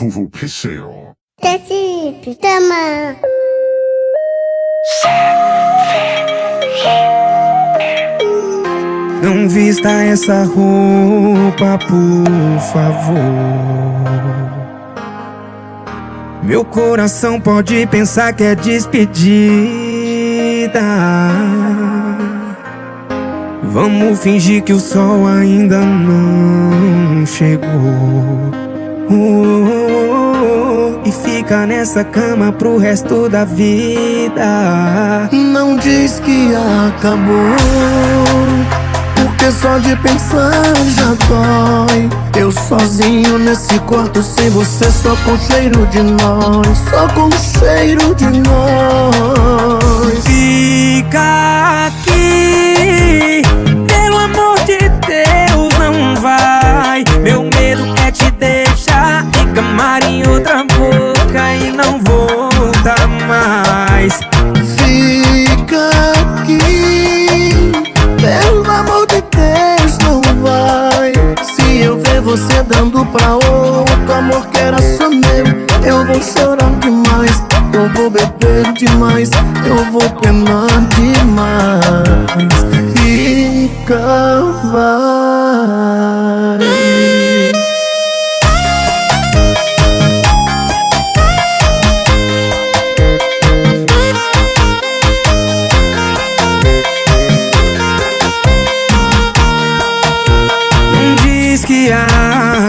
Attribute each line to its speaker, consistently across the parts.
Speaker 1: approval
Speaker 2: Desce, tama.
Speaker 3: Não vista essa roupa, por favor. Meu coração pode pensar que é despedida. Vamos fingir que o sol ainda não chegou. Oh, oh, oh, e fica nessa cama pro resto da vida.
Speaker 4: Não diz que acabou. Porque só de pensar já dói Eu sozinho nesse quarto sem você Só com cheiro de nós Só com cheiro de nós
Speaker 3: Fica aqui Recamar em outra boca E não voltar mais.
Speaker 4: Fica aqui Pelo amor de Deus não vai. Se eu ver você dando pra outro Amor que era só meu Eu vou chorar demais. Eu vou beber demais Eu vou penar demais. Fica, vai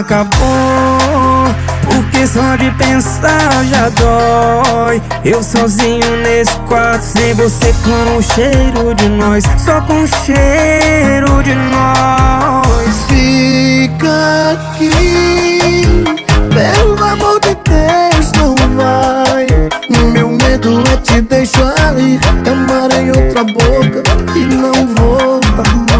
Speaker 3: acabou. Porque só de pensar já dói. Eu sozinho nesse quarto Sem você com o cheiro de nós. Só com o cheiro de nós.
Speaker 4: Fica aqui. Pelo amor de Deus não vai. Meu medo é te deixar ir. Amar em outra boca E não voltar mais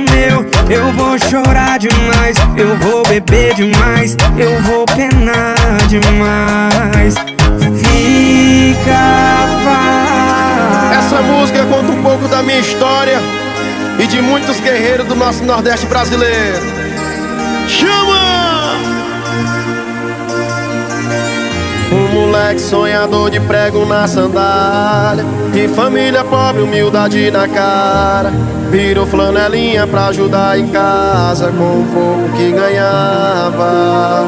Speaker 3: meu Eu vou chorar demais Eu vou beber demais Eu vou penar demais Fica, vai
Speaker 5: Essa música conta um pouco da minha história e de muitos guerreiros do nosso Nordeste brasileiro. Chama! Moleque sonhador de prego na sandália. De família pobre, humildade na cara. Virou flanelinha pra ajudar em casa Com o pouco que ganhava.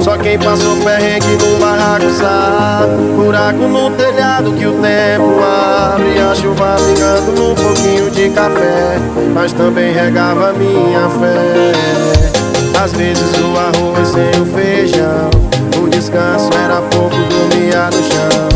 Speaker 5: Só quem passou perrengue no barraco sabe. Buraco no telhado que o tempo abre. A chuva pingando num pouquinho de café. Mas também regava minha fé. Às vezes o arroz sem o feijão descanso era pouco, dormia no chão.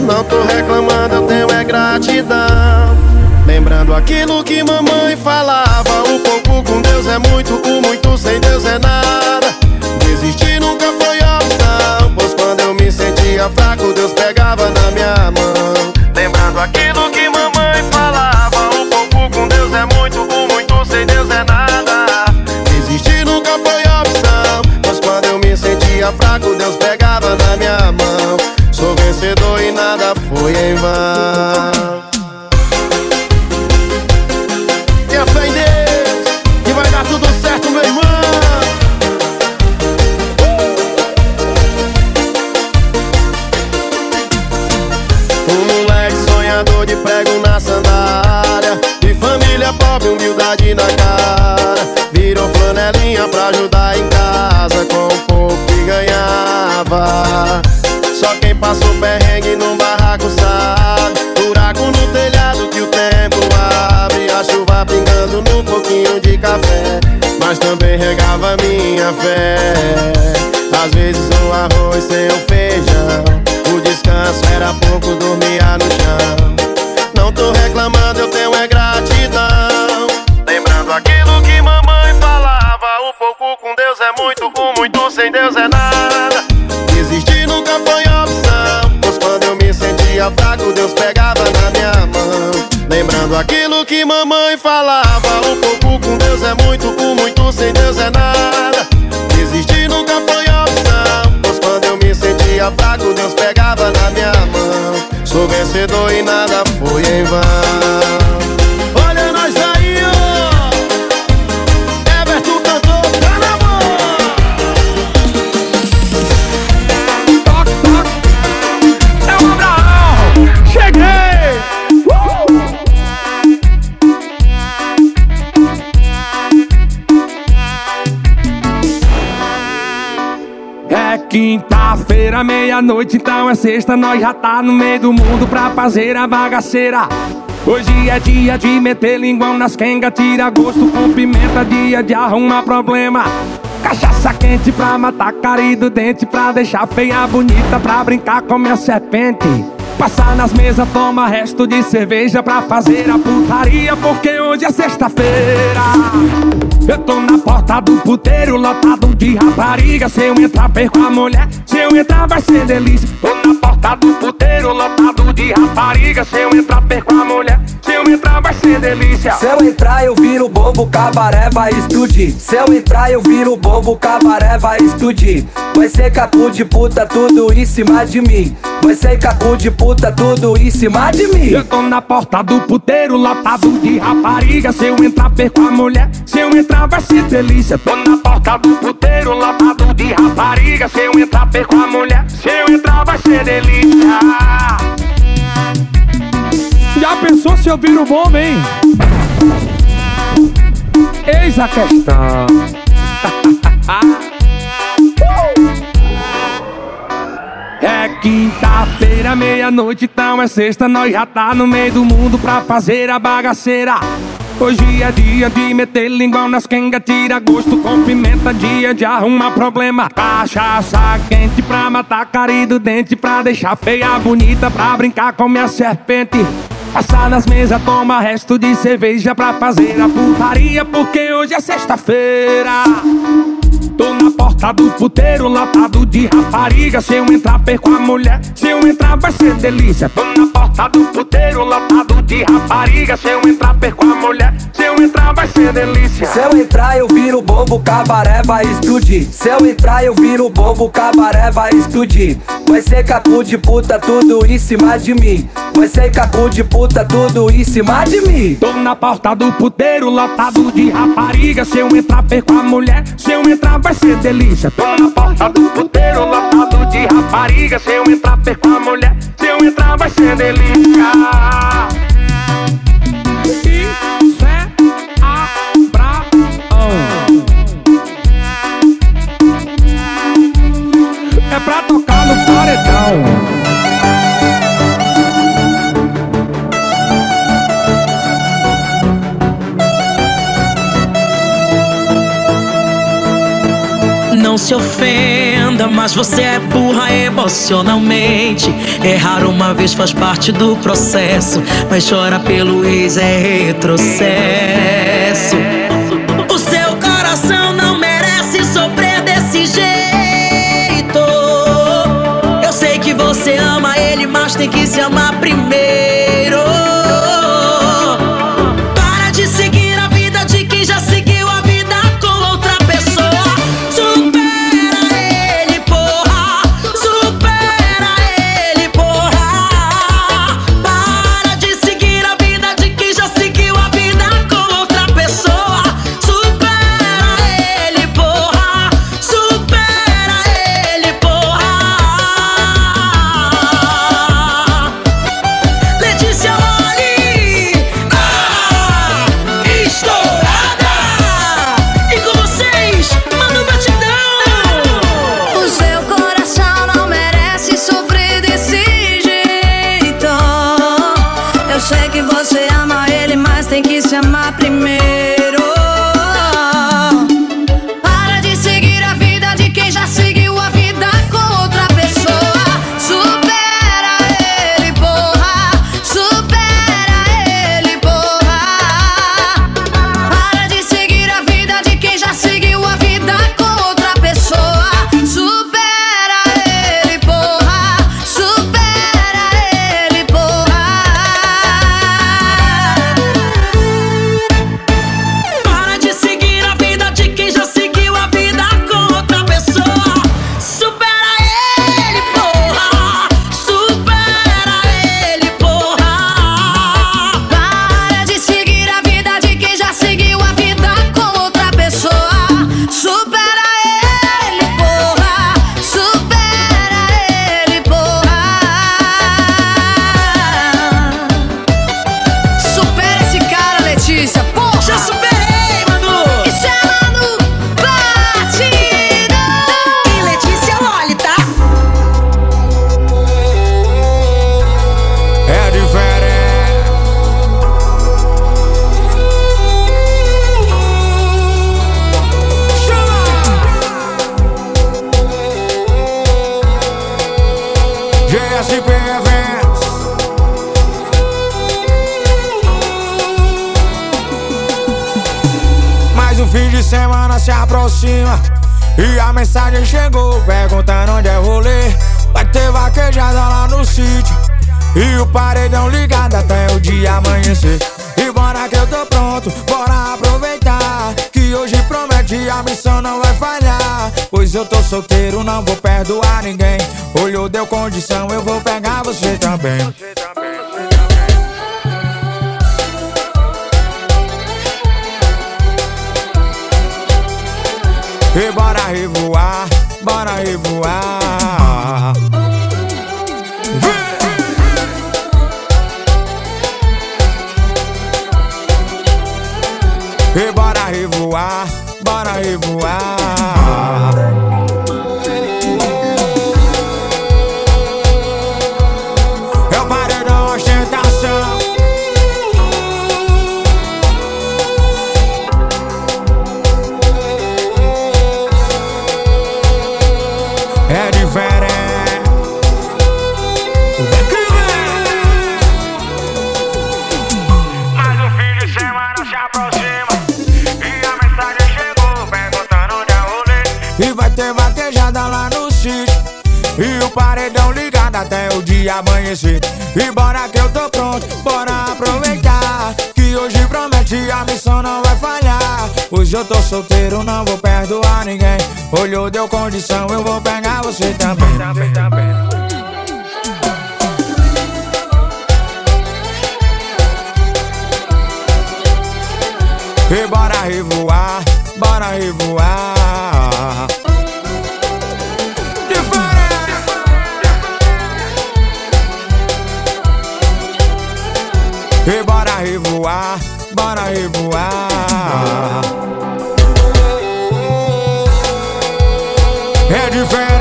Speaker 5: Não tô reclamando, eu tenho é gratidão. Lembrando aquilo que mamãe falava O pouco com Deus é muito, o muito sem Deus é nada. Desistir nunca foi opção Pois quando eu me sentia fraco Deus pegava na minha mão. Lembrando aquilo que mamãe falava O pouco com Deus é muito, o muito sem Deus é nada sentia fraco Deus pegava na minha mão. Sou vencedor e nada foi em vão. Tenha fé em Deus Que vai dar tudo certo, meu irmão. Um moleque sonhador de prego na sandália De família pobre, humildade na cara. Virou flanelinha pra ajudar em casa Só quem passou perrengue no barraco sabe. Buraco no telhado que o tempo abre. A chuva pingando num pouquinho de café. Mas também regava minha fé. Às vezes o arroz sem o feijão. O descanso era pouco, dormia no chão. Não tô reclamando, eu tenho é gratidão. Lembrando aquilo que mamãe falava O pouco com Deus é muito, o muito sem Deus é nada sentia fraco, Deus pegava na minha mão. Lembrando aquilo que mamãe falava O pouco com Deus é muito, o muito sem Deus é nada. Desistir nunca foi opção Pois quando eu me sentia fraco, Deus pegava na minha mão. Sou vencedor e nada foi em vão
Speaker 6: Quinta-feira, meia-noite, então é sexta Nós já tá no meio do mundo pra fazer a bagaceira. Hoje é dia de meter linguão nas quenga Tira gosto com pimenta, dia de arrumar problema. Cachaça quente pra matar cari do dente Pra deixar feia bonita, pra brincar com minha serpente. Passar nas mesas, toma resto de cerveja pra fazer a putaria, porque hoje é sexta-feira. Eu tô na porta do puteiro, lotado de rapariga. Se eu entrar, perco a mulher. Se eu entrar, vai ser delícia. Tô na porta do puteiro, lotado de rapariga. Se eu entrar, perco a mulher. Se eu entrar, vai ser delícia.
Speaker 7: Se eu entrar, eu viro bobo, cabaré vai explodir. Se eu entrar, eu viro bobo, cabaré vai explodir. Vai ser capu de puta, tudo em cima de mim. Vai ser capu de puta, tudo em cima de mim.
Speaker 6: Eu tô na porta do puteiro, lotado de rapariga. Se eu entrar, perco a mulher. Se eu entrar, vai ser delícia. Tô na porta do puteiro, lotado de rapariga. Se eu entrar, perco a mulher. Se eu entrar, vai ser delícia. Já pensou se eu viro bom, hein? Eis a questão. É quinta-feira, meia-noite, então é sexta Nós já tá no meio do mundo pra fazer a bagaceira Hoje é dia de meter linguão nas quenga Tira gosto com pimenta, dia de arrumar problema Cachaça quente pra matar cari do dente Pra deixar feia bonita, pra brincar com minha serpente Passar nas mesas, toma resto de cerveja Pra fazer a putaria, porque hoje é sexta-feira Tô na porta do puteiro, lotado de rapariga. Se eu entrar, perco a mulher. Se eu entrar, vai ser delícia. Tô na porta do puteiro, lotado de rapariga. Se eu entrar, perco a mulher. Se eu entrar, vai ser delícia.
Speaker 7: Se eu entrar, eu viro bobo, cabaré vai explodir. Se eu entrar, eu viro bobo, cabaré vai explodir. Vai ser capu de puta, tudo em cima de mim. Ser capu de puta, tudo em cima de mim.
Speaker 6: Tô na porta do puteiro, lotado de rapariga. Se eu entrar, perco a mulher. Se eu entrar, vai ser delícia. Tô na porta do puteiro, lotado de rapariga. Se eu entrar, perco a mulher. Se eu entrar, vai ser delícia.
Speaker 8: Não se ofenda, mas você é burra emocionalmente. Errar uma vez faz parte do processo, mas chora pelo ex é retrocesso. O seu coração não merece sofrer desse jeito. Eu sei que você ama ele, mas tem que se amar
Speaker 9: não vou perdoar ninguém. Olho deu condição, eu vou pegar você também. também. Tá e bora revoar, bora revoar. E bora revoar, bora revoar. É diferente.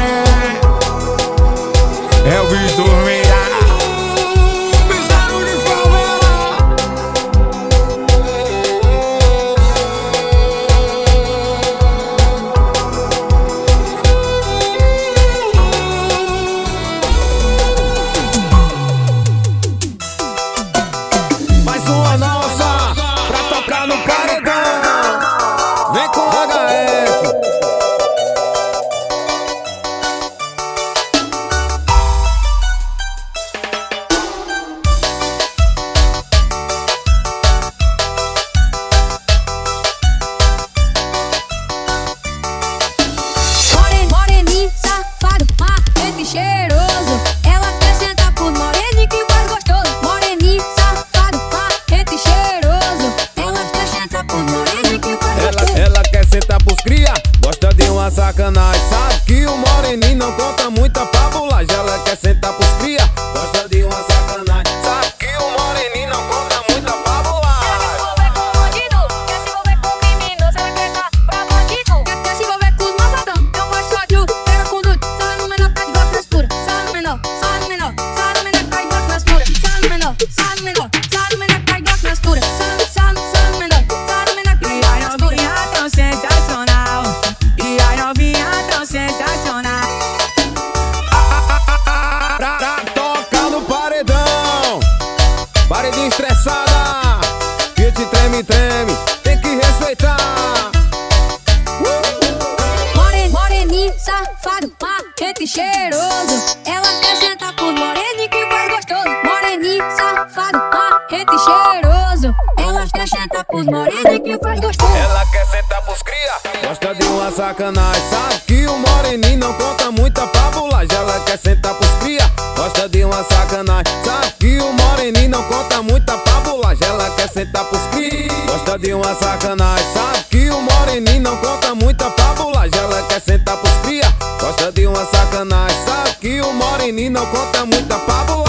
Speaker 9: de
Speaker 10: uma sacanagem. Sabe que o moreninho não conta muita pabulagem Ela quer sentar pros cria, gosta de uma sacanagem. Sabe que o moreninho não conta muita
Speaker 11: pabulagem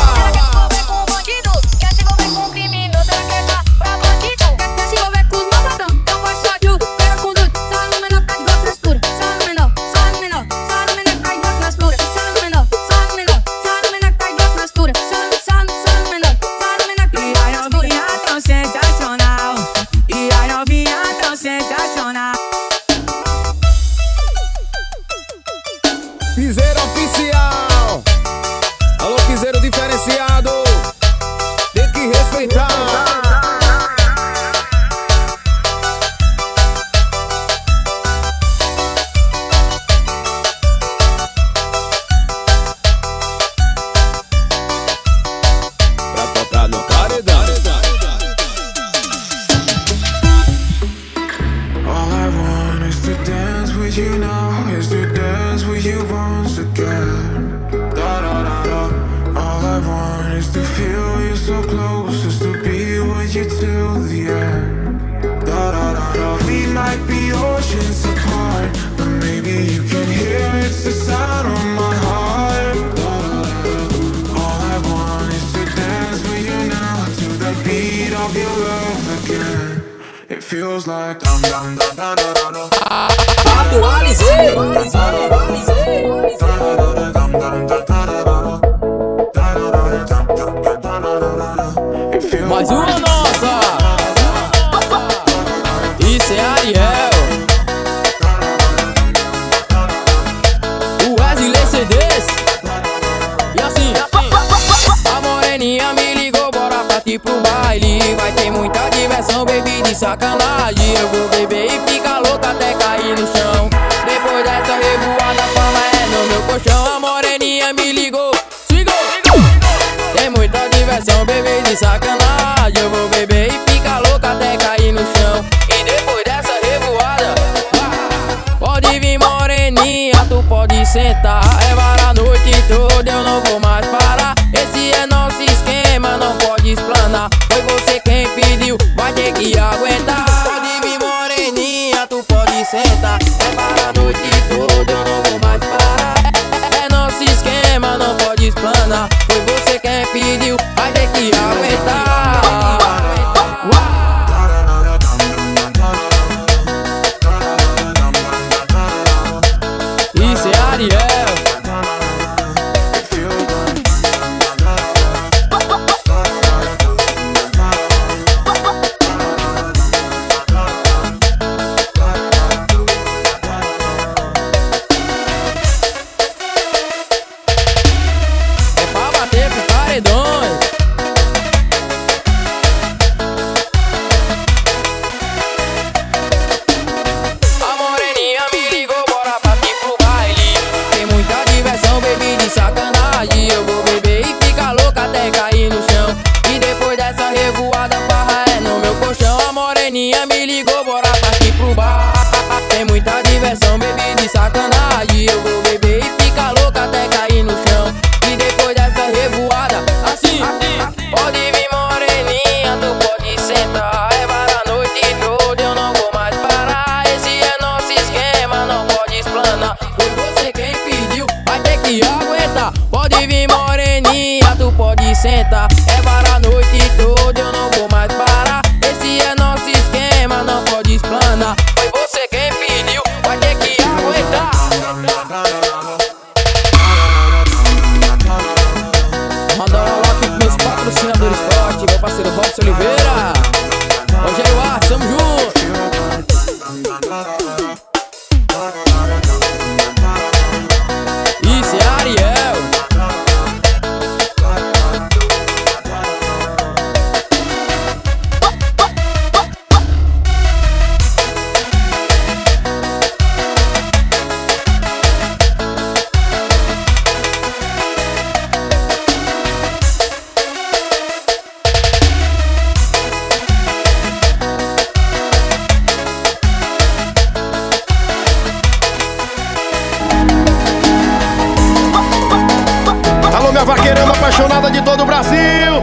Speaker 11: Vaqueirando vaqueirama apaixonada de todo o Brasil.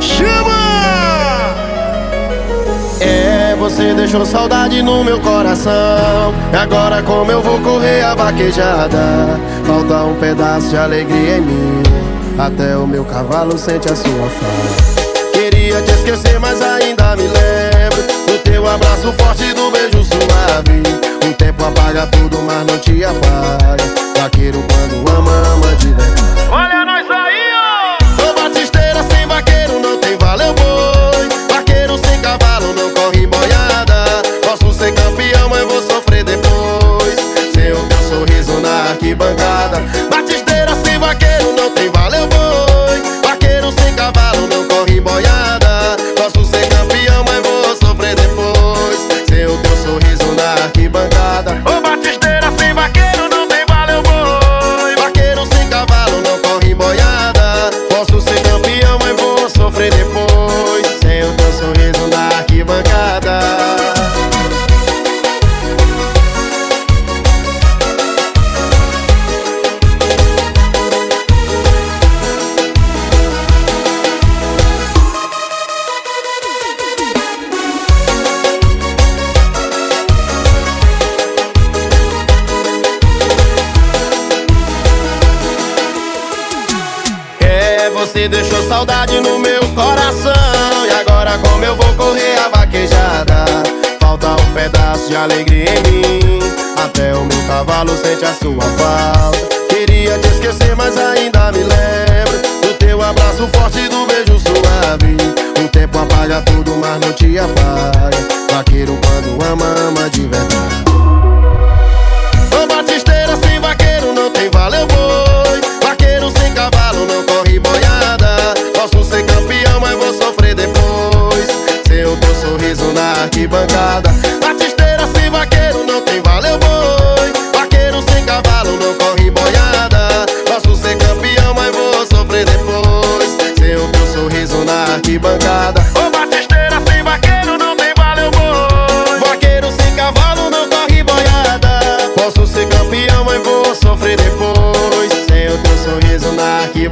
Speaker 11: Chama! É, você deixou saudade no meu coração. Agora como eu vou correr a vaquejada? Falta um pedaço de alegria em mim. Até o meu cavalo sente a sua falta. Queria te esquecer, mas ainda me lembro do teu abraço forte e do beijo suave. O tempo apaga tudo, mas não te apaga. Vaqueiro quando ama, ama de verdade. Olha nós aí, ó!
Speaker 5: Sou batisteira sem vaqueiro, não tem valeu boi. Vaqueiro sem cavalo, não corre boiada. Posso ser campeão, mas vou sofrer depois. Sem o teu sorriso na arquibancada.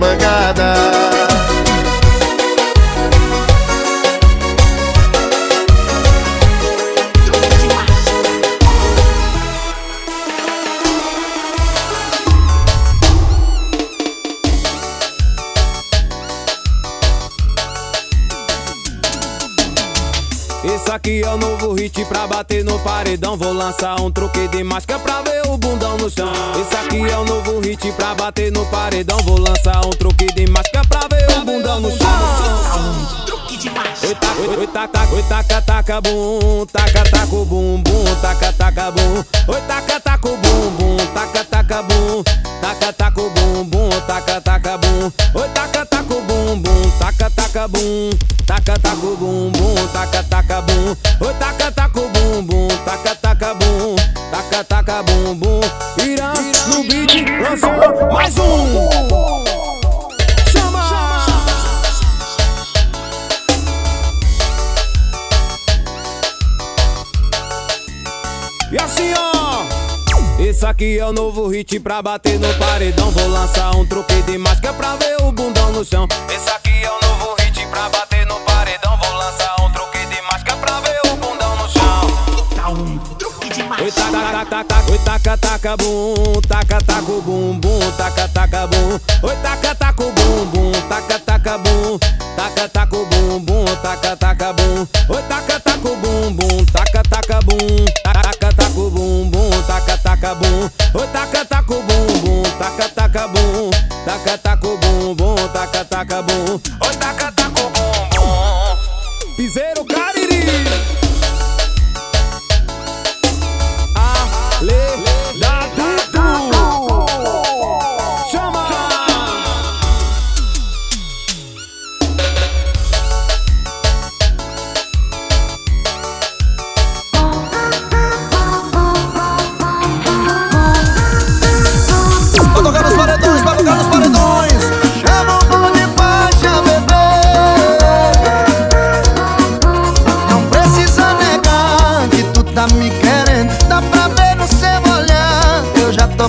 Speaker 5: Na
Speaker 12: paredão. Vou lançar um truque de máscara pra ver o bundão no chão. Esse aqui é o novo hit pra bater no paredão. Vou lançar um truque de máscara pra ver o bundão no chão. Oi, taca, oi, oi, taca, oi, taca, taca, bum, taca, taca, bum, bum, taca, taca, bum. Oi, taca, taca, bum, bum, taca, taca, bum, taca, taca, bum, bum, taca, taca, bum. Oi, taca, taca, bum, bum, taca, taca, bum, taca, taca, bum, bum, taca, taca, bum. Oi, taca, mais um. Chama! E assim ó Esse aqui é o novo hit pra bater no paredão Vou lançar um truque de máscara pra ver o bundão no chão Esse aqui é o Oi, taca, taca, taca, oi, taca, taca, bum, taca, taca, bum, bum, taca, taca, bum. Oi, taca, taca, bum, bum, taca, taca, bum, taca, taca, bum, bum, taca,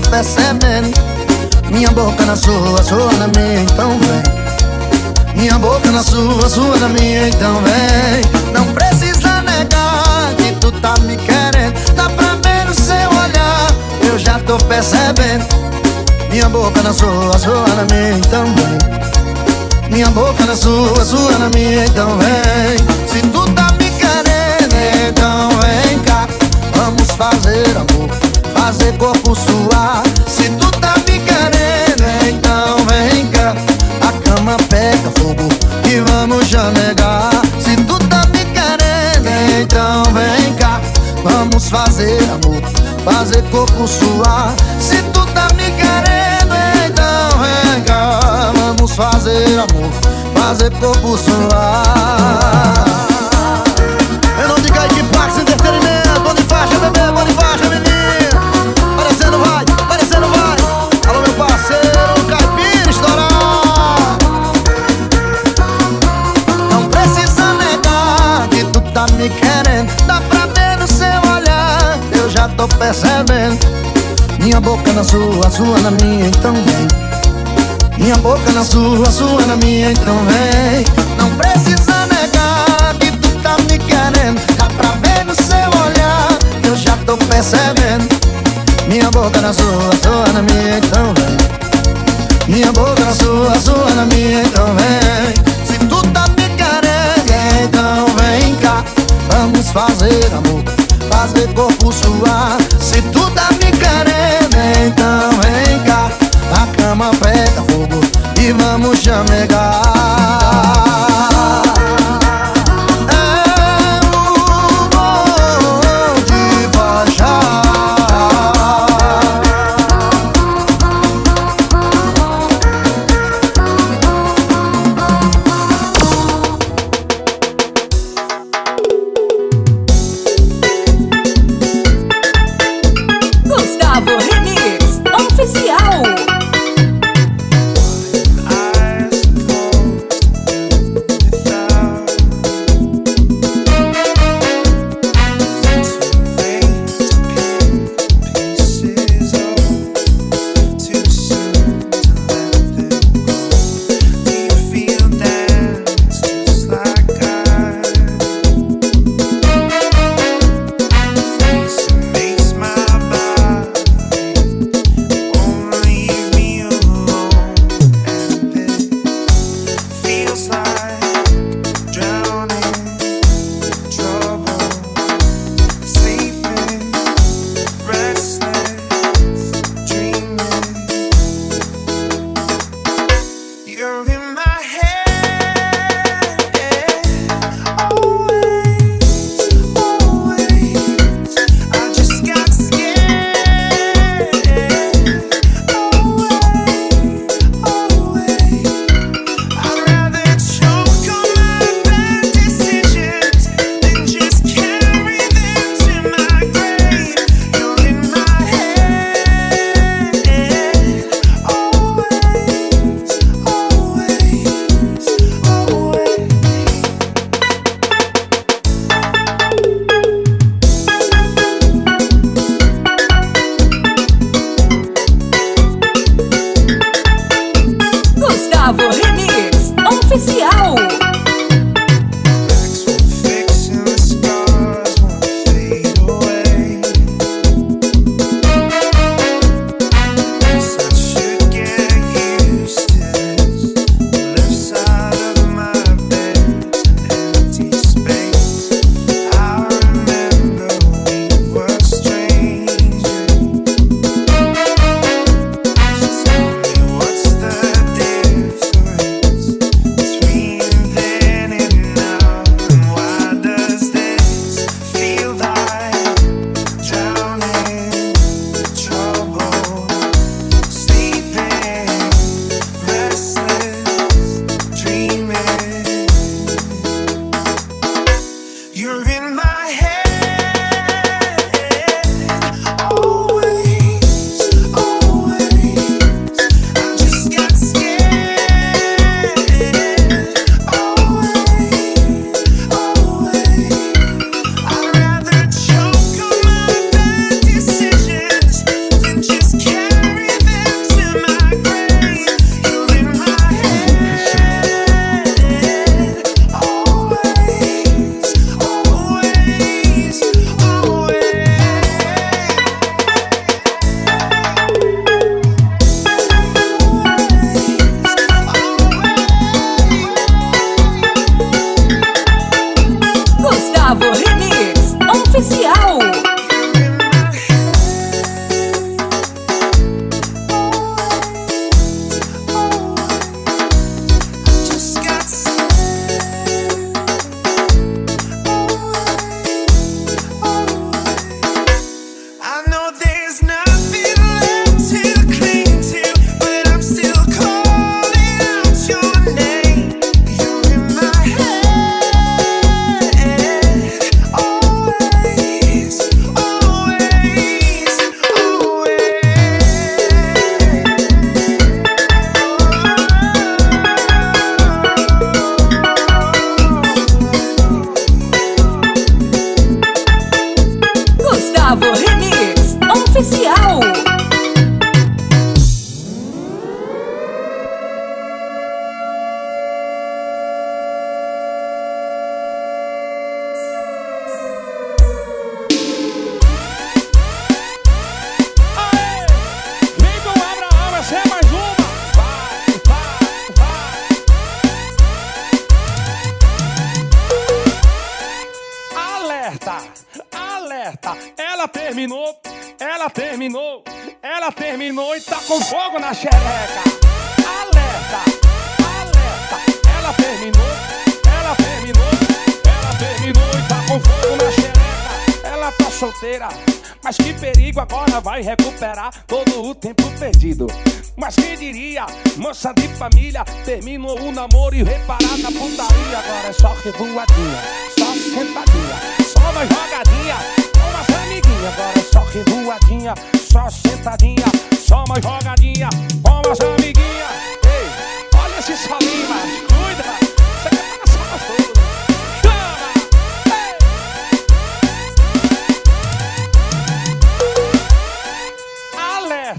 Speaker 13: percebendo. Minha boca na sua, sua na minha, então vem. Minha boca na sua, sua na minha, então vem. Não precisa negar que tu tá me querendo. Dá pra ver no seu olhar, eu já tô percebendo. Minha boca na sua, sua na minha, então vem. Minha boca na sua, sua na minha, então vem. Se tu tá me querendo, então vem cá. Vamos fazer amor, fazer corpo suar. Se tu tá me querendo, então vem cá. A cama pega fogo e vamos já negar Se tu tá me querendo, então vem cá. Vamos fazer amor, fazer corpo suar. Se tu tá me querendo, então vem cá. Vamos fazer amor, fazer corpo suar. Eu não digo aí que Pax Entretenimento Bom faixa, bebê, bom percebendo Minha boca na sua, sua na minha, então vem. Minha boca na sua, sua na minha, então vem. Não precisa negar que tu tá me querendo. Dá pra ver no seu olhar que eu já tô percebendo. Minha boca na sua, sua na minha, então vem. Minha boca na sua, sua na minha, então vem. Se tu tá me querendo, então vem cá. Vamos fazer amor fazer corpo suar. Se tu tá me querendo, então vem cá. Na cama preta fogo e vamos chamegar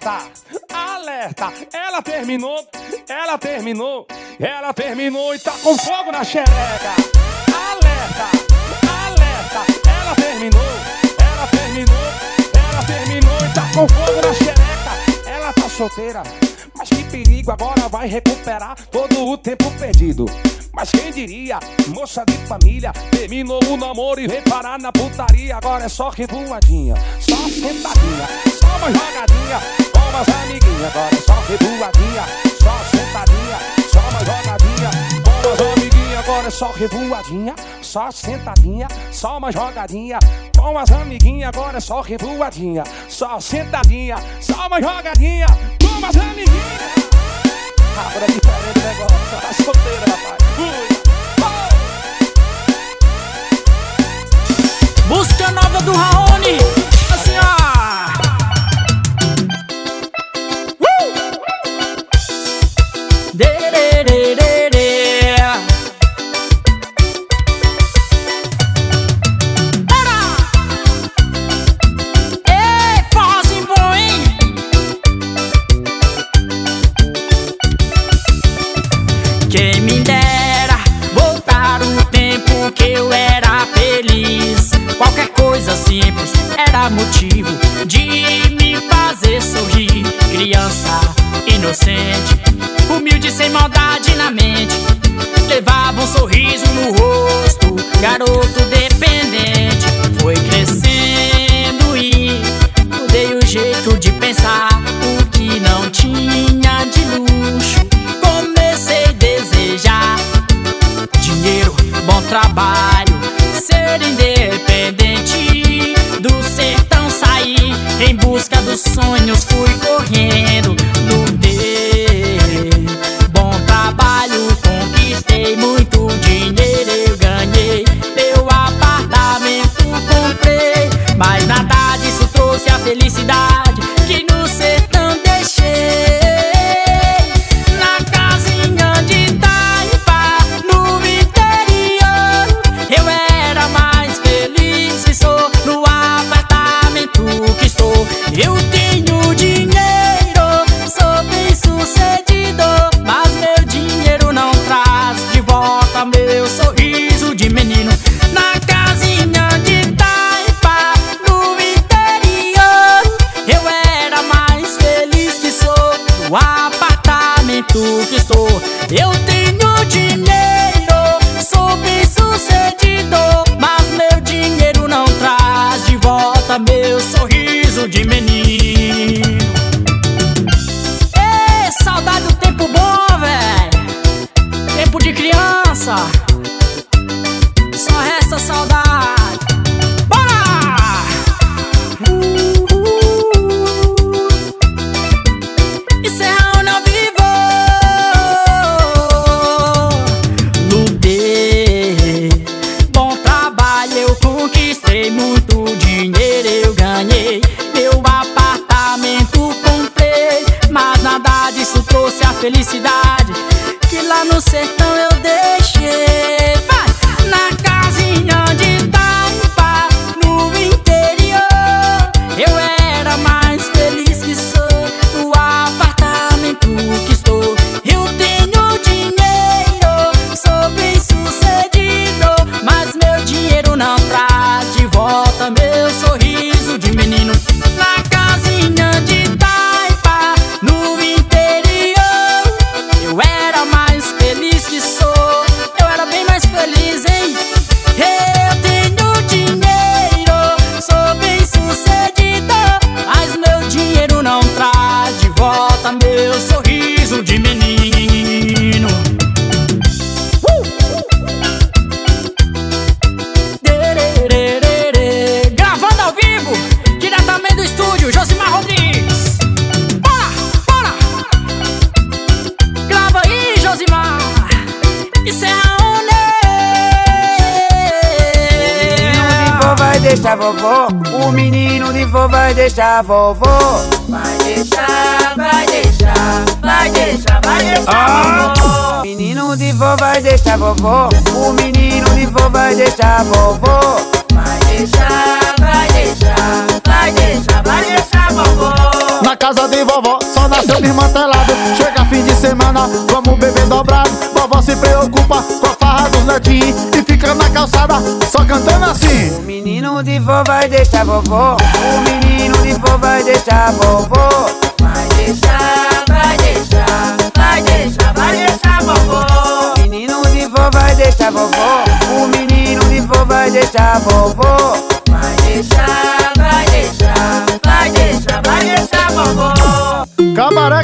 Speaker 6: Alerta, alerta, ela terminou, ela terminou, ela terminou e tá com fogo na xereca. Alerta, alerta, ela terminou, ela terminou, ela terminou e tá com fogo na xereca. Ela tá solteira, mas que perigo agora vai recuperar todo o tempo perdido. Mas quem diria, moça de família, terminou o namoro e veio parar na putaria. Agora é só revoadinha, só sentadinha, só uma jogadinha, com umas amiguinhas. Agora é só revoadinha, só sentadinha, só uma jogadinha, com umas amiguinhas. Agora é só revoadinha, só sentadinha, só uma jogadinha, com as amiguinhas. Agora é só revoadinha, só sentadinha, só uma jogadinha, com as amiguinhas. Agora é diferente negócio, tá solteira, rapaz.
Speaker 14: Música nova do Raoni. Eu era feliz. Qualquer coisa simples era motivo de me fazer sorrir. Criança inocente, humilde sem maldade na mente. Levava um sorriso no rosto, garoto dependente. Foi crescendo e mudei o jeito de pensar. O que não tinha de luxo, trabalho, ser independente do sertão sair em busca dos sonhos fui correndo
Speaker 15: vai deixar a vovó.
Speaker 8: Vai deixar, vai deixar, vai deixar, vai deixar.
Speaker 15: Ah!
Speaker 8: vovó.
Speaker 15: O menino de vó vai deixar vovó. O menino de vó vai deixar vovó.
Speaker 8: Vai deixar, vai deixar, vai deixar, vai deixar vovó.
Speaker 13: Na casa de vovó só nasceu desmantelado Chega fim de semana, vamos beber dobrado Vovó se preocupa com a farra dos netinhos calçada só cantando assim
Speaker 15: O menino de vó vai deixar a vovó. O menino de vó vai deixar a vovó.
Speaker 8: Vai deixar, vai deixar, vai deixar, vai deixar vovó.
Speaker 15: O menino de vó vai deixar a vovó. O menino de vó vai deixar a vovó.
Speaker 8: Vai deixar, vai deixar, vai deixar, vai deixar vovó.
Speaker 13: Cabaré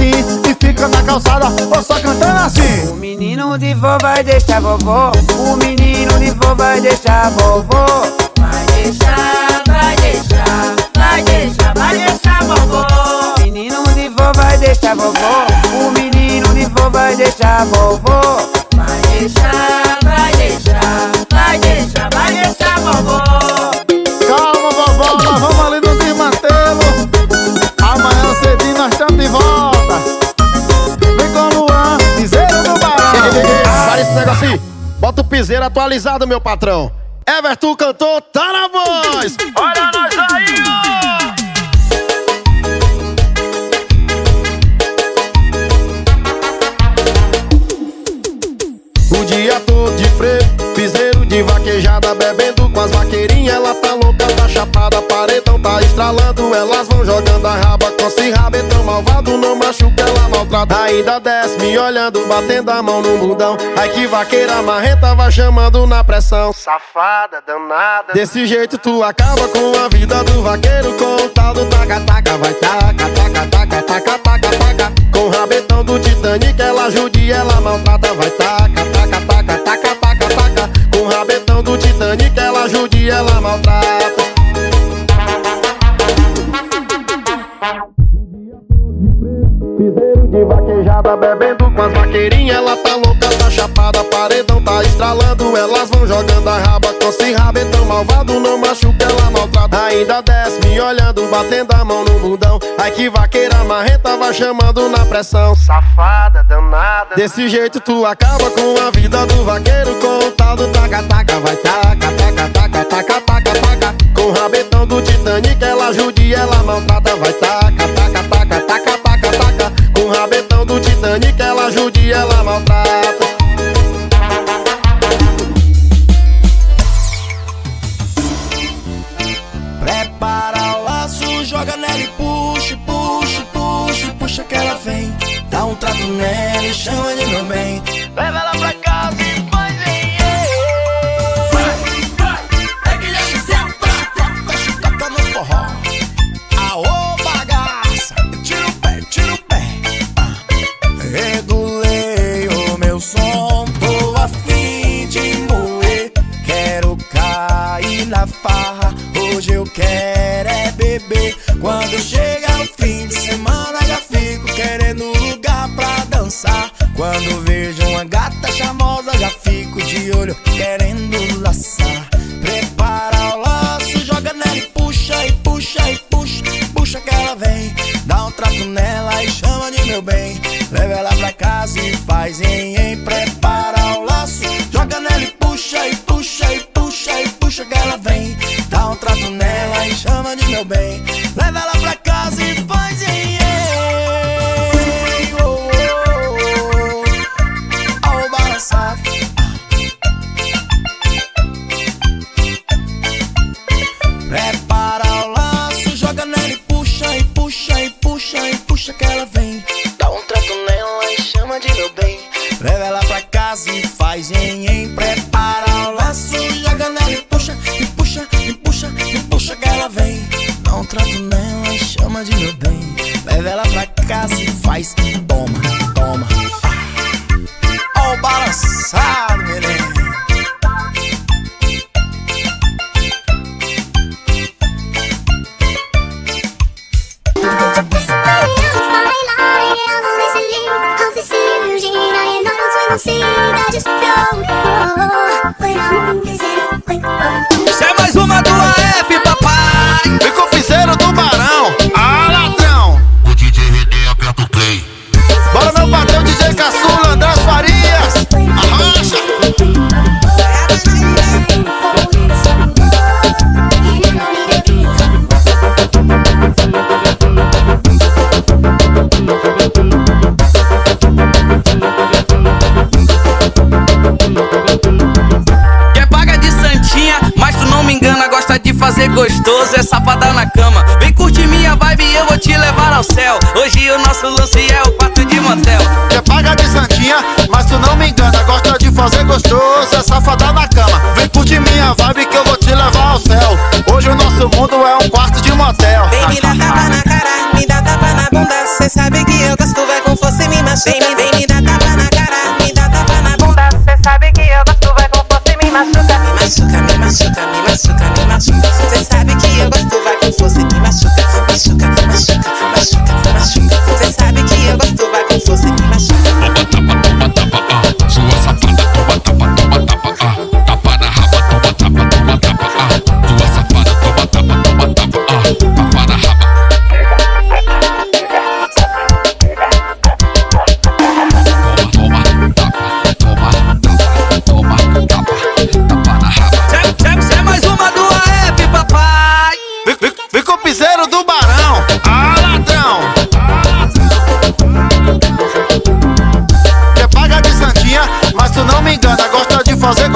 Speaker 13: E fica na calçada, ou só cantando assim
Speaker 15: O menino de vó vai deixar vovó. O menino de vó vai deixar vovó.
Speaker 8: Vai deixar, vai deixar, vai deixar, vai deixar vovó.
Speaker 15: O menino de vó vai deixar vovó. O menino de vó vai deixar vovó.
Speaker 8: Vai deixar, vai deixar, vai deixar, vai deixar vovó.
Speaker 13: Calma, vovó, vamos
Speaker 5: Bota o piseiro atualizado, meu patrão. Everton cantou, tá na voz. Olha nós aí, ó. O dia todo de freio, piseiro de vaquejada, bebendo com as vaqueirinhas. Ela tá louca, tá chapada, paredão tá estralando. Elas vão jogando a raba com esse rabetão malvado. Não machuca, ela maltrata. Ainda desce me olhando, batendo a mão no mundão. Ai que vaqueira marreta vai chamando na pressão. Safada, danada. Desse jeito tu acaba com a vida do vaqueiro. Com o tal do taca-taca, vai taca, taca, taca, taca, taca, taca. Com o rabetão do Titanic, ela judia, ela maltrata, vai taca, taca, de vaquejada, bebendo com as vaqueirinhas. Ela tá louca, tá chapada, paredão tá estralando. Elas vão jogando a raba com esse rabetão malvado. Não machuca, ela maltrata. Ainda desce me olhando, batendo a mão no bundão. Ai que vaqueira marreta vai chamando na pressão. Safada, danada. Desse jeito tu acaba com a vida do vaqueiro. Com o tal do taca-taca, vai taca, taca, taca, taca, taca, taca. Com o rabetão do Titanic, ela judia, ela maltrata, vai taca,
Speaker 16: chama de meu bem. Leva ela pra casa e faz em é. Aô, bagaça, tira o pé, tira o pé. Ah. Regulei o meu som, tô a fim de moer. Quero cair na farra, hoje eu quero é beber. Quando chega Quando vejo uma gata charmosa, já fico de olho querendo laçar. Prepara o laço, joga nela e puxa, e puxa, e puxa, puxa que ela vem. Dá um trato nela e chama de meu bem. Leva ela pra casa e faz em, em. Prepara o laço, joga nela e puxa, e puxa, e puxa, e puxa que ela vem. Dá um trato nela e chama de meu bem.
Speaker 17: music, click on gostoso é safadão na cama. Vem curtir minha vibe e eu vou te levar ao céu. Hoje o nosso lance é o quarto de motel.
Speaker 18: Você paga de santinha, mas tu não me engana. Gosta de fazer gostoso
Speaker 17: é
Speaker 18: safadão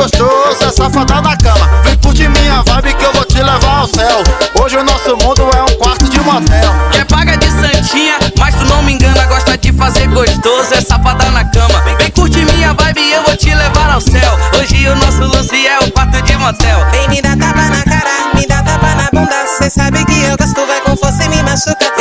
Speaker 18: gostoso, é safada na cama. Vem curtir minha vibe que eu vou te levar ao céu. Hoje o nosso mundo é um quarto de motel.
Speaker 17: Quer paga de santinha, mas tu não me engana, gosta de fazer gostoso, é safada na cama. Vem curtir minha vibe e eu vou te levar ao céu. Hoje o nosso lance é um quarto de motel.
Speaker 19: Vem me dá tapa na cara, me dá tapa na bunda. Cê sabe que eu gosto, vai com força e me machuca.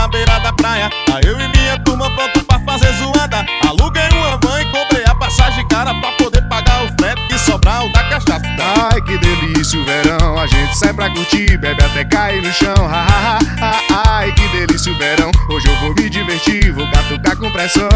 Speaker 5: na beira da praia. Aí eu e minha turma pronto pra fazer zoada. Aluguei uma van e comprei a passagem cara pra poder pagar o frete e sobrar o da cachaça.
Speaker 20: Ai que delícia o verão, a gente sai pra curtir, bebe até cair no chão. Ha, ha, ha, ai que delícia o verão, hoje eu vou me divertir, vou catucar com pressão.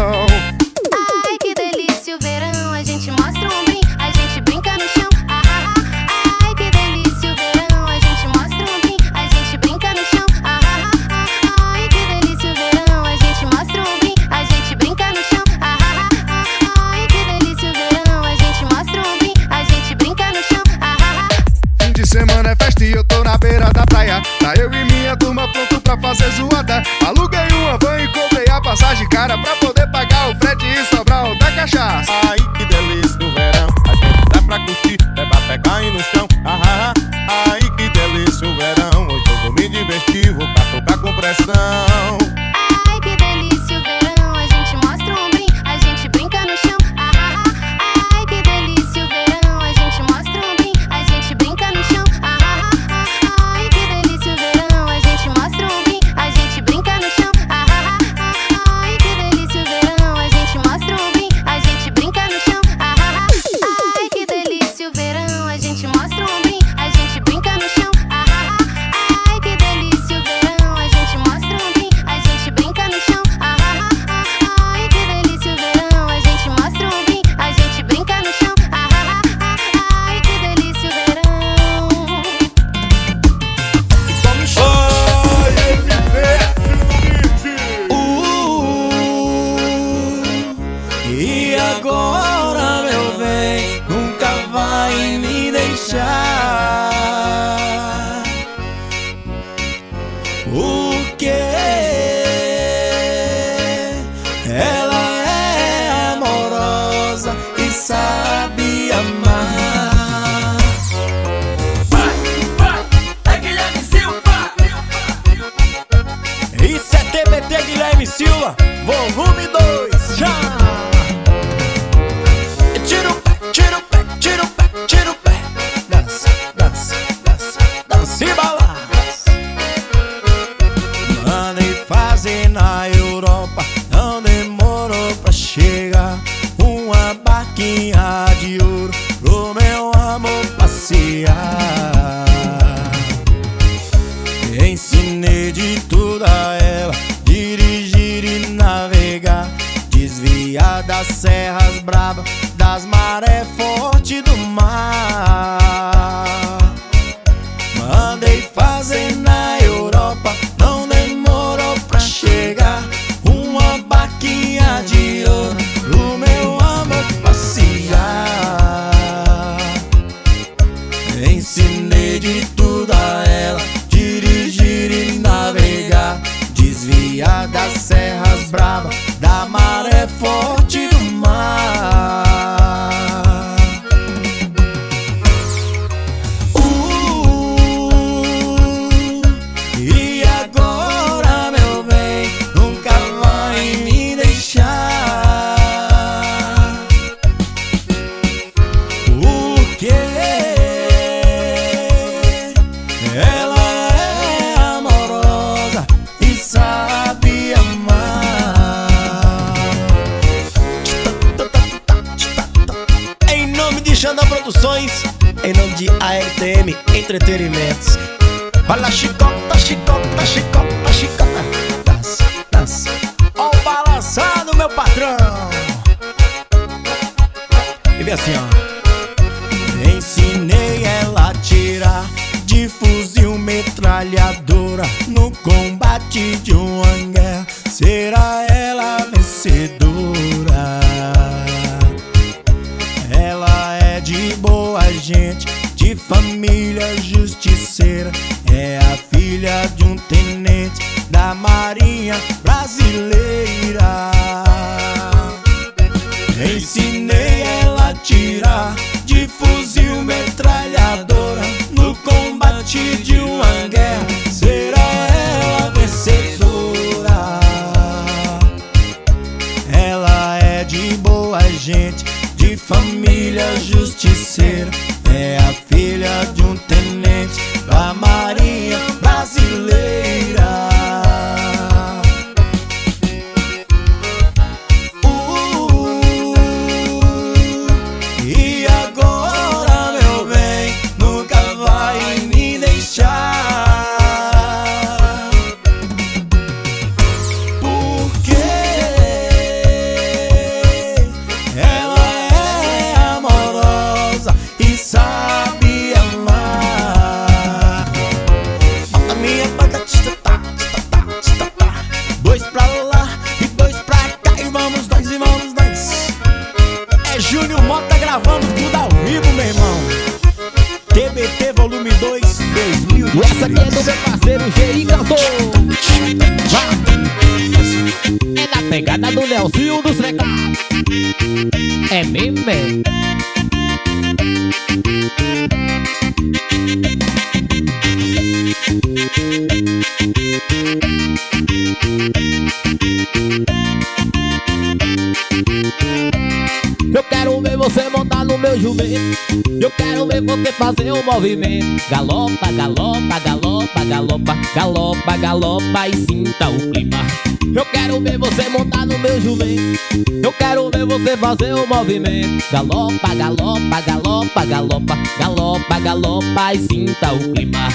Speaker 21: Galopa, galopa, galopa, galopa, galopa, galopa e sinta o clima.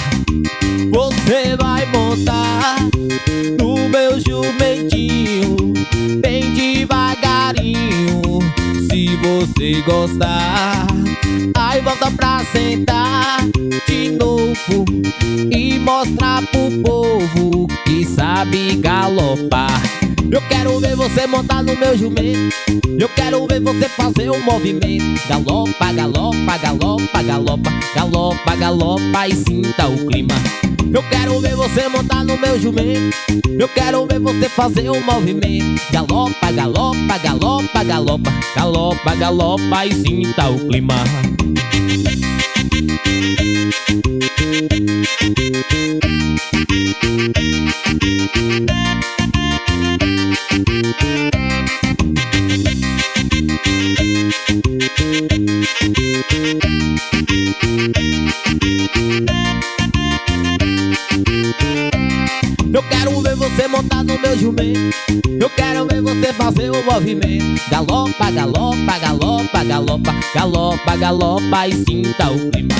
Speaker 21: Você vai montar no meu jumentinho, bem devagarinho. Se você gostar, aí volta pra sentar de novo e mostrar pro povo que sabe galopar. Eu quero ver você montar no meu jumento. Eu quero ver você fazer um movimento. Galopa, galopa, galopa, galopa Galopa, galopa e sinta o clima. Eu quero ver você montar no meu jumento. Eu quero ver você fazer um movimento. Galopa, galopa, galopa, galopa Galopa, galopa e sinta o clima. Eu quero ver você montar no meu jumento. Eu quero ver você fazer o movimento. Galopa, galopa, galopa, galopa Galopa, galopa e sinta o clima.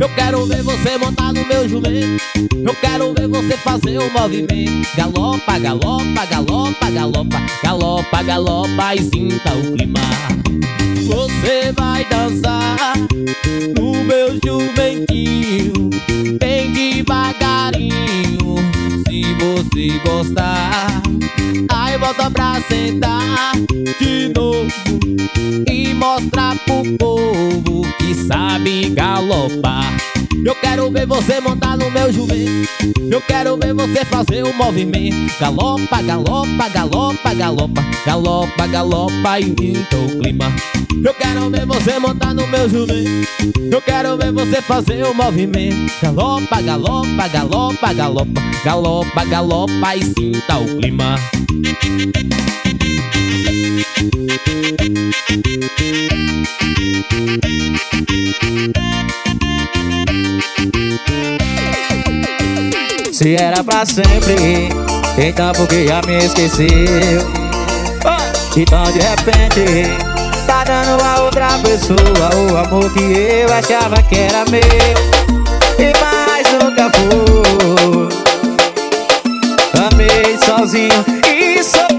Speaker 21: Eu quero ver você montar no meu jumento. Eu quero ver você fazer o movimento. Galopa, galopa, galopa, galopa Galopa, galopa e sinta o clima. Você vai dançar no meu jumentinho, bem devagarinho. Se você gostar, aí volta pra sentar de novo e mostrar pro povo que sabe galopar. Eu quero ver você montar no meu jumento. Eu quero ver você fazer o movimento. Galopa, galopa, galopa, galopa, galopa, galopa e imita o clima. Eu quero ver você montar no meu jumento. Eu quero ver você fazer o movimento. Galopa, galopa, galopa, galopa, galopa, galopa e sinta o clima.
Speaker 3: Se era pra sempre, então por que já me esqueceu? Então de repente, tá dando a outra pessoa o amor que eu achava que era meu e mais nunca foi. Amei sozinho e sofri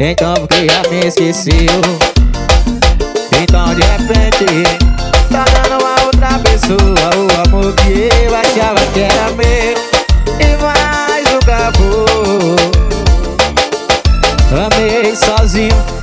Speaker 3: então por que já me esqueceu? Então de repente Tá dando a outra pessoa O amor que eu achava que era meu. E mais nunca foi Amei sozinho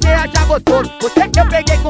Speaker 3: você
Speaker 15: achar gostoso. Você eu peguei com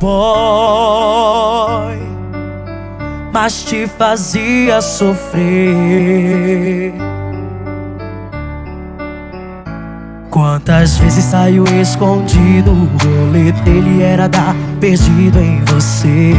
Speaker 3: boy, mas te fazia sofrer. Quantas vezes saiu escondido, o rolê dele era dar perdido em você.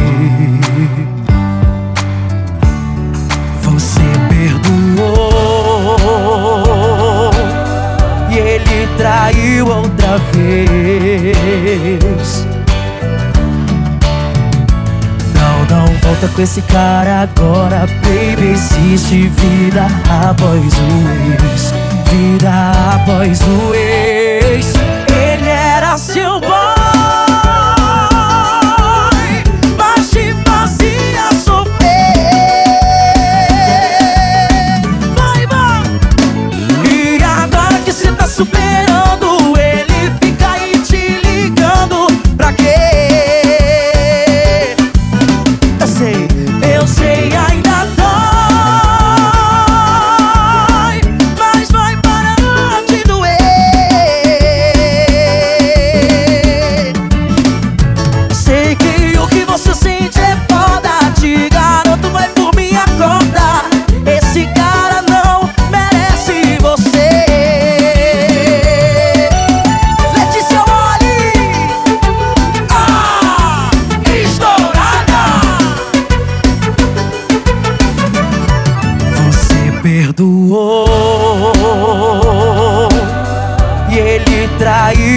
Speaker 3: volta com esse cara agora, baby. Existe vida após o ex, vida após o ex. Ele era seu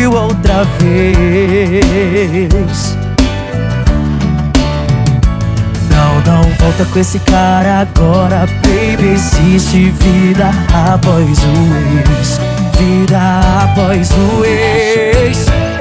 Speaker 3: outra vez. Não, não volta com esse cara agora, baby. Existe vida após o ex, vida após o ex.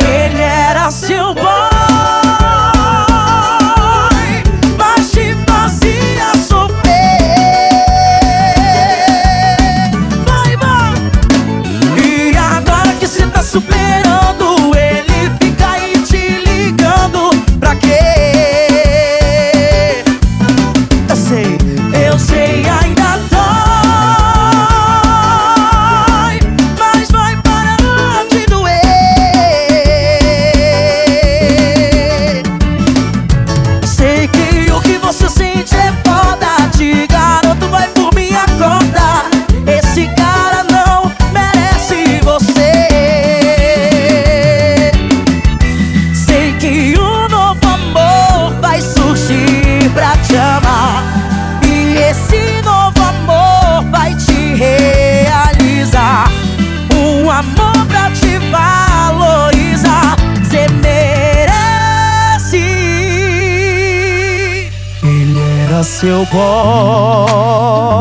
Speaker 3: 过。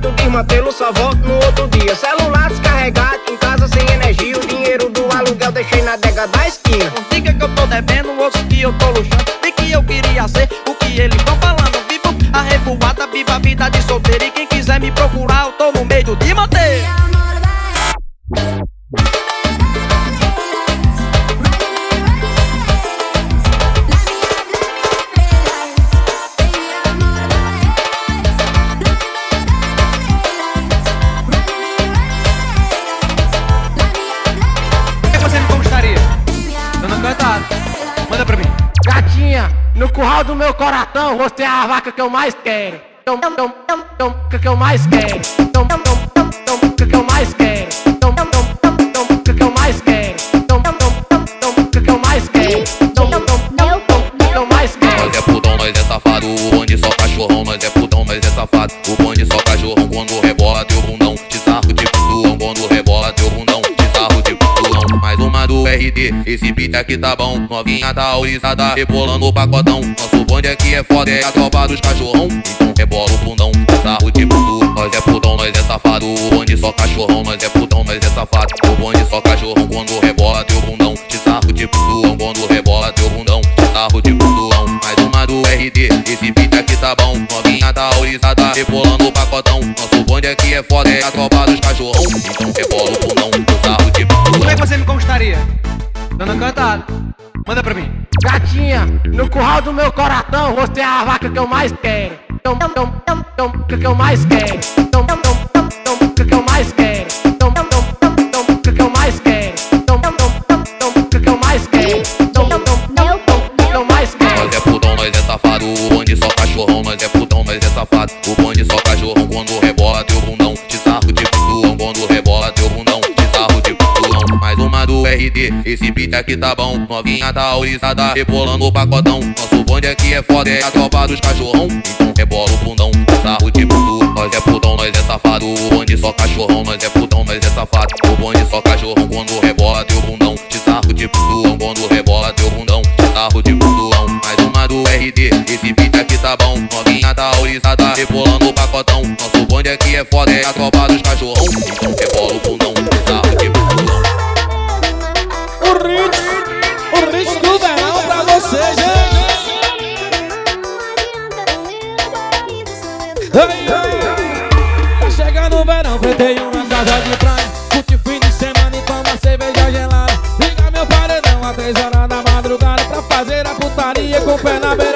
Speaker 3: jeito de
Speaker 22: mantê-lo, só volto no outro dia. Celular descarregado, em casa sem energia. O dinheiro do aluguel deixei na dega da esquina. Não diga que eu tô devendo, outro que eu tô luxando. Nem que eu queria ser o que eles tão falando. Vivo a
Speaker 23: revoada, viva a vida de solteiro. E quem quiser me procurar, eu tô no meio
Speaker 22: de manter. Coração, você é a vaca que eu mais quero. Tom, tom, que que eu mais quero.
Speaker 24: Esse beat aqui tá bom, novinha tá orizada, rebolando o pacotão. Nosso bonde aqui é foda, é a tropa dos cachorrão, então rebola o bundão, sarro de putão. Nós é putão, nós é safado, o bonde só cachorrão, nós é putão, nós é safado, o bonde só cachorrão quando rebola teu bundão, de sarro de putão, quando rebola teu bundão, de sarro de putão. Mais uma do RD, esse beat aqui tá bom, novinha tá orizada, rebolando o pacotão. Nosso bonde aqui é foda, é a tropa dos cachorrão, então rebola o bundão, sarro de
Speaker 23: Como é
Speaker 24: putão.
Speaker 23: que você me conquistaria? Dona Cantada, manda pra mim.
Speaker 22: Gatinha, no curral do meu coração, você é a vaca que eu mais quero. Tom, tom, tom, tom, que eu mais quero. Tom, tom, tom, tom, que eu mais quero. Tom, tom, tom, tom, que eu mais quero. Tom, tom, tom, tom, que eu mais quero. Tom, tom, tom, tom, que eu mais quero.
Speaker 24: Nós é putão, nós é safado, o bonde só cachorrão, nós é putão, nós é safado, o bonde só cachorrão quando rebola esse beat aqui tá bom, novinha tá orizada, rebolando o pacotão. Nosso bonde aqui é foda, é a tropa dos cachorrão, então rebola o bundão, sarro de putão. Nós é putão, nós é safado, o bonde só cachorrão, nós é putão, nós é safado, o bonde só cachorrão quando rebola teu bundão, de sarro de putão, quando rebola teu bundão, de sarro de putão. Mais uma do RD, esse beat aqui tá bom, novinha tá orizada, rebolando o pacotão. Nosso bonde aqui é foda, é a tropa dos cachorrão, então
Speaker 6: ye kompen abe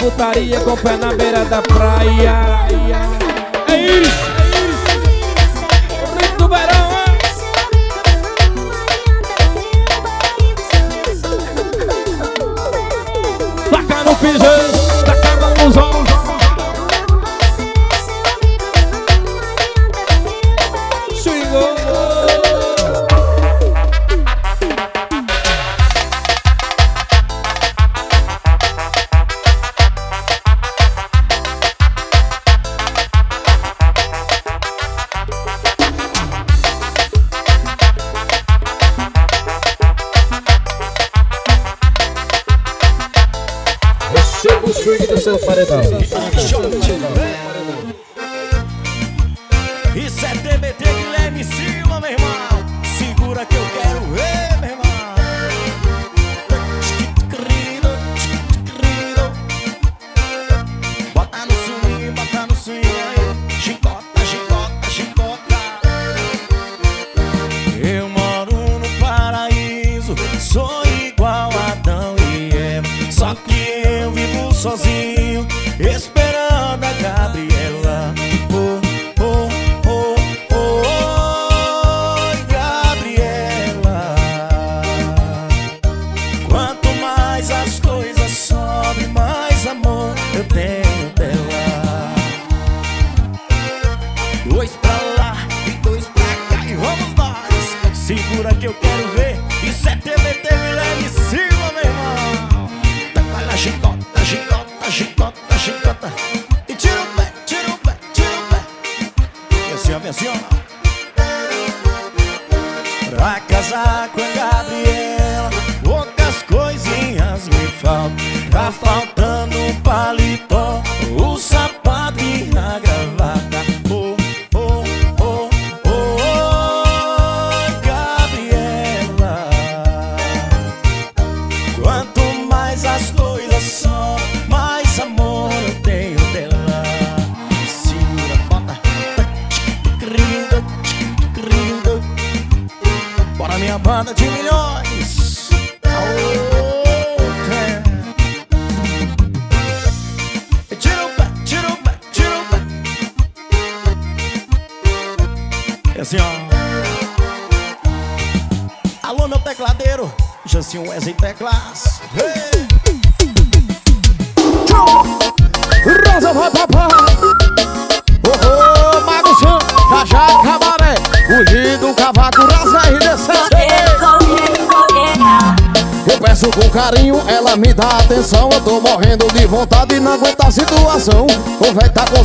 Speaker 6: putaria com o pé na beira da praia.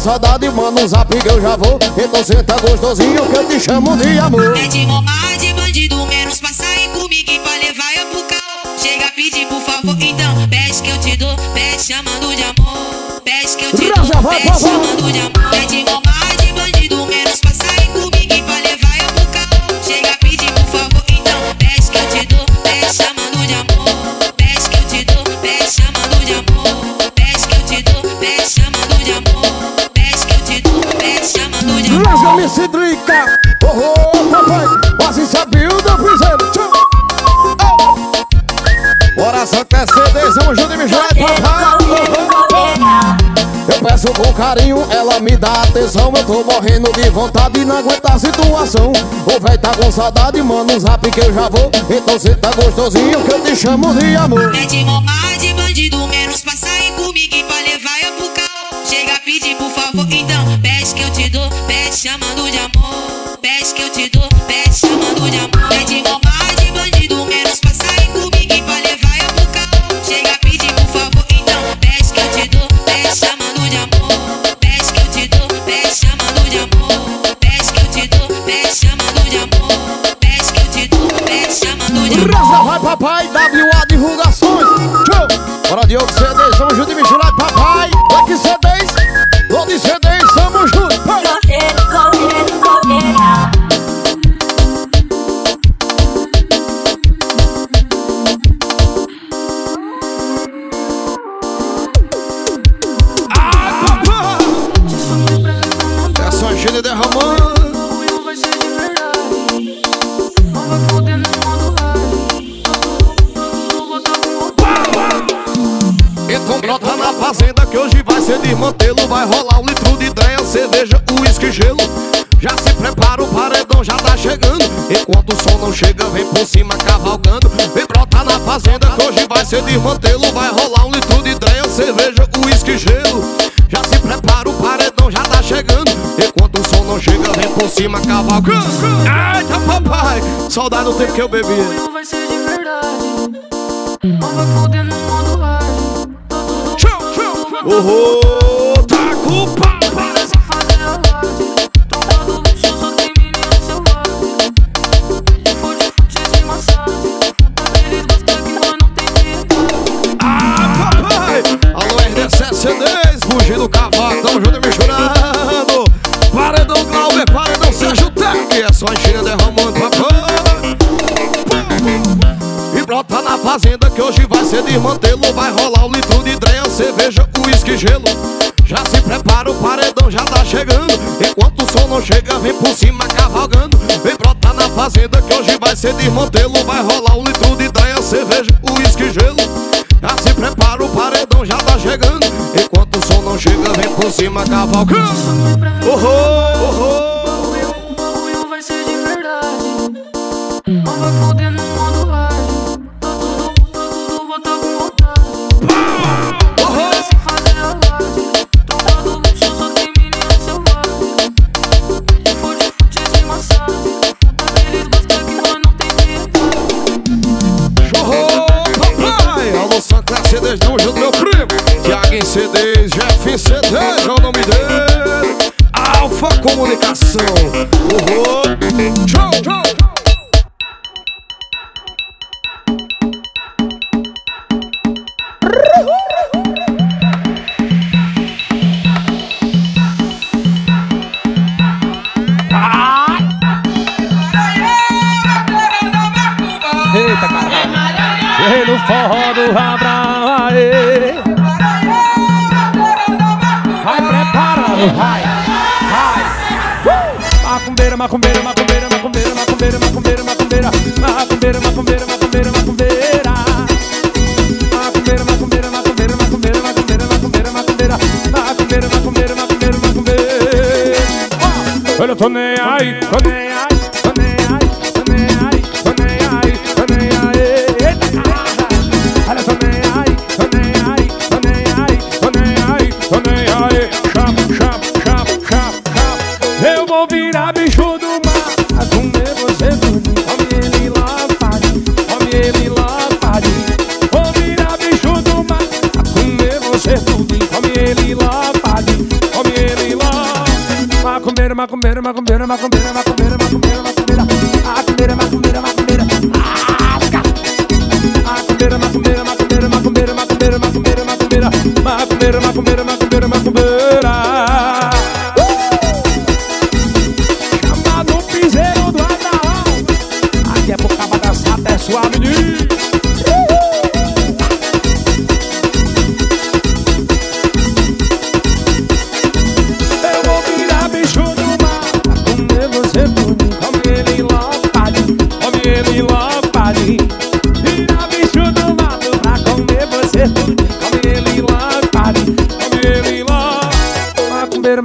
Speaker 25: Saudade, manda um zap que eu já vou Então senta gostosinho que eu te chamo de amor
Speaker 26: É de mamar de bandido, menos pra sair comigo e pra levar eu pro carro. Chega a pedir, por favor, então pede que eu te dou, pede chamando de amor. Pede que eu te dou, pede chamando de amor.
Speaker 25: Carinho, ela me dá atenção. Eu tô morrendo de vontade não aguento a situação. O véi tá com saudade, manda um zap que eu já vou. Então cê tá gostosinho que eu te chamo de amor.
Speaker 26: É de mamar de bandido, menos pra sair comigo e pra levar eu pro carro. Chega pedir, por favor, então pede que eu te dou, pede chamando
Speaker 25: não chega, vem por cima cavalgando Vem brota na fazenda que hoje vai ser desmantelo Vai rolar um litro de ideia, cerveja, uísque gelo. Já se prepara, o paredão já tá chegando Enquanto o som não chega, vem por cima cavalgando. Eita papai, saudade do tempo que eu bebia
Speaker 27: vai ser de verdade. Não vai foder no modo hard.
Speaker 25: Oh, ser desmantelo. Vai rolar um litro de dreia, cerveja, uísque gelo. Já se prepara, o paredão já tá chegando. Enquanto o som não chega, vem por cima cavalgando. Vem brota na fazenda que hoje vai ser desmantelo. Vai rolar um litro de dreia, cerveja, uísque gelo. Já se prepara, o paredão já tá chegando. Enquanto o som não chega, vem por cima cavalgando. Oh, oh,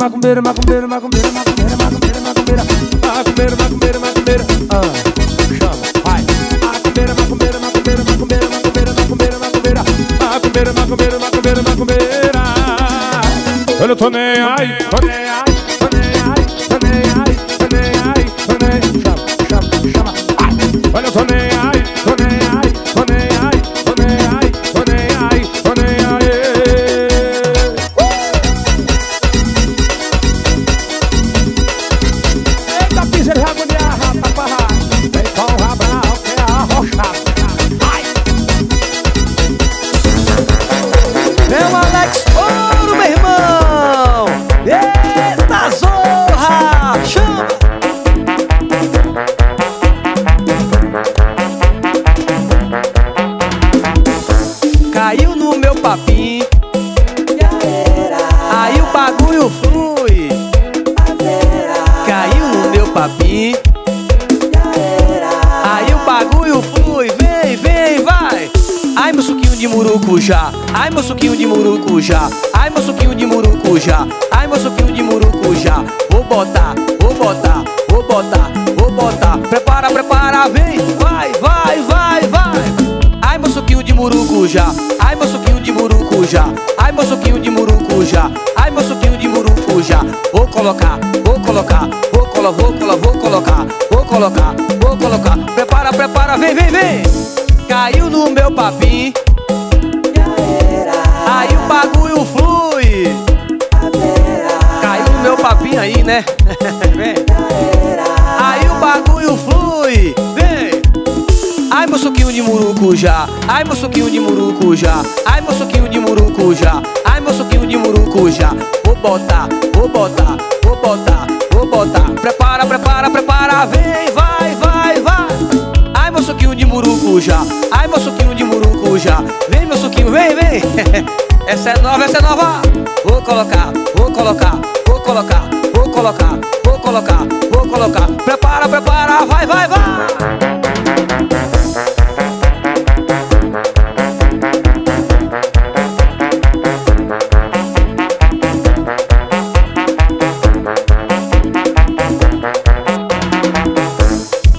Speaker 6: Macumbeira, macumbeira, macumbeira, macumbeira, macumbeira, macumbeira, macumbeira. Macumbeira, macumbeira. Ah, chama, vai. Macumbeira, macumbeira, macumbeira, macumbeira, macumbeira, macumbeira, macumbeira. Macumbeira, macumbeira, macumbeira, macumbeira. Eu não tô nem aí, tô nem aí, Ai
Speaker 23: meu suquinho de murucujá Ai meu suquinho de murucujá Vou botar, vou botar, vou botar, vou botar. Prepara, prepara, vem. Vai, vai, vai, vai. Ai meu suquinho de murucujá Ai meu suquinho de murucujá Ai meu suquinho de murucujá Ai meu suquinho de murucujá Vou colocar, vou colocar Vou colo, vou colo, vou colocar Vou colocar, vou colocar. Prepara, prepara, vem, vem, vem. Caiu no meu papinho né? Vem. Aí o bagulho flui. Vem. Ai meu suquinho de murucujá Ai meu suquinho de murucujá Ai meu suquinho de murucujá Ai meu suquinho de murucujá Vou botar, vou botar, vou botar, vou botar. Prepara, prepara, prepara. Vem, vai, vai, vai. Ai meu suquinho de murucujá Ai meu suquinho de murucujá Vem meu suquinho, vem, vem. Essa é nova, essa é nova. Vou colocar, vou colocar, vou colocar, colocar, vou colocar, vou colocar. Prepara, prepara, vai, vai, vai.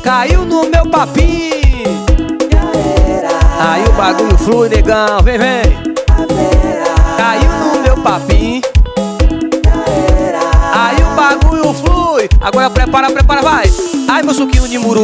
Speaker 23: Caiu no meu papinho. Aí o bagulho flui, negão, vem, vem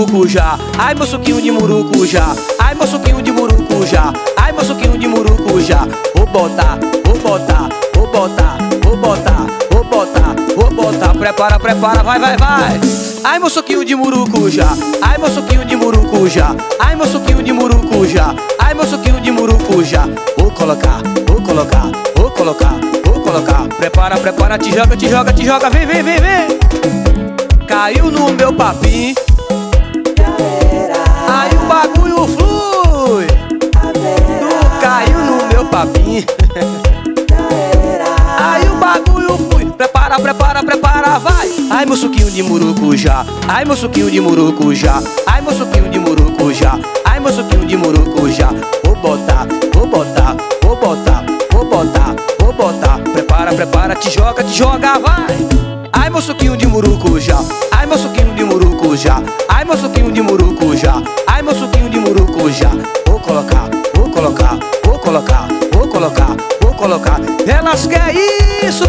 Speaker 23: murucujá Ai meu suquinho de murucujá Ai meu suquinho de murucujá Ai meu suquinho de murucujá Vou botar, vou botar, vou botar, vou botar, vou botar, vou botar. Prepara, prepara, vai, vai, vai. Ai meu suquinho de murucujá Ai meu suquinho de murucujá Ai meu suquinho de murucujá Ai meu suquinho de murucujá Vou colocar, vou colocar, vou colocar, vou colocar. Prepara, prepara, te joga, te joga, te joga. Vem, vem, vem, vem. Caiu no meu papinho Fui, flui. Tu caiu no meu papinho. Aí o bagulho fui. Prepara, prepara, prepara, vai. Ai, meu suquinho de murucujá. Ai, meu suquinho de murucujá. Ai, meu suquinho de murucujá. Ai, meu suquinho de murucujá. Vou botar, vou botar, vou botar, vou botar, vou botar. Prepara, prepara, te joga, te joga, vai. Ai, meu suquinho de murucujá. Ai, meu suquinho de murucujá. Ai, meu suquinho de murucujá. Elas querem isso,